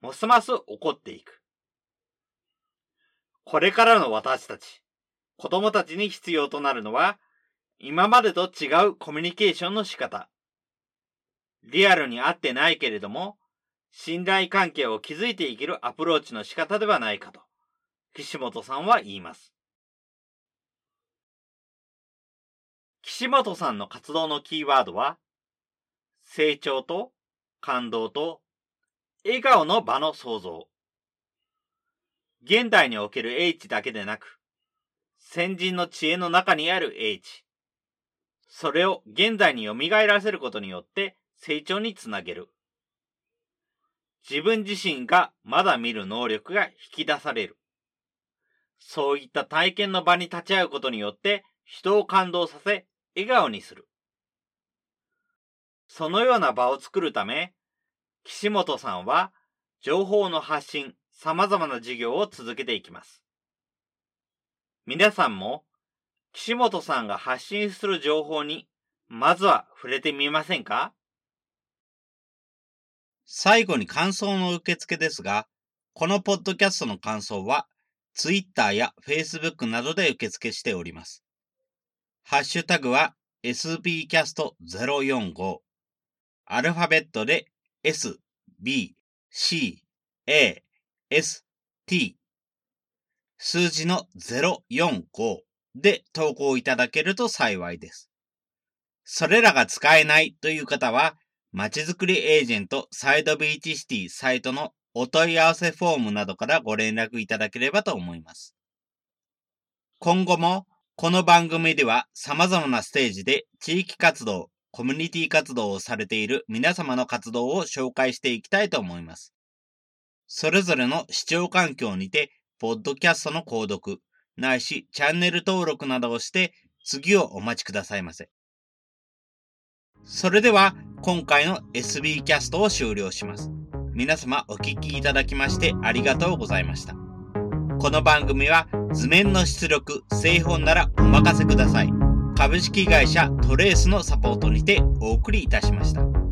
ますます起こっていく。これからの私たち、子供たちに必要となるのは、今までと違うコミュニケーションの仕方。リアルに会ってないけれども、信頼関係を築いていけるアプローチの仕方ではないかと、岸本さんは言います。岸本さんの活動のキーワードは、成長と感動と笑顔の場の創造。現代における英知だけでなく、先人の知恵の中にある英知。それを現代に蘇らせることによって成長につなげる。自分自身がまだ見る能力が引き出される。そういった体験の場に立ち会うことによって人を感動させ笑顔にする。そのような場を作るため、岸本さんは情報の発信、様々な事業を続けていきます。皆さんも岸本さんが発信する情報にまずは触れてみませんか？最後に感想の受付ですが、このポッドキャストの感想は Twitter や Facebook などで受付しております。ハッシュタグは sbcast045。アルファベットで s, b, c, a, s, t。数字の045で投稿いただけると幸いです。それらが使えないという方は、まちづくりエージェントサイドビーチシティサイトのお問い合わせフォームなどからご連絡いただければと思います。今後もこの番組では様々なステージで地域活動、コミュニティ活動をされている皆様の活動を紹介していきたいと思います。それぞれの視聴環境にて、ポッドキャストの購読、ないしチャンネル登録などをして、次をお待ちくださいませ。それでは、今回の SB キャストを終了します。皆様お聴きいただきましてありがとうございました。この番組は図面の出力、製本ならお任せください。株式会社トレースのサポートにてお送りいたしました。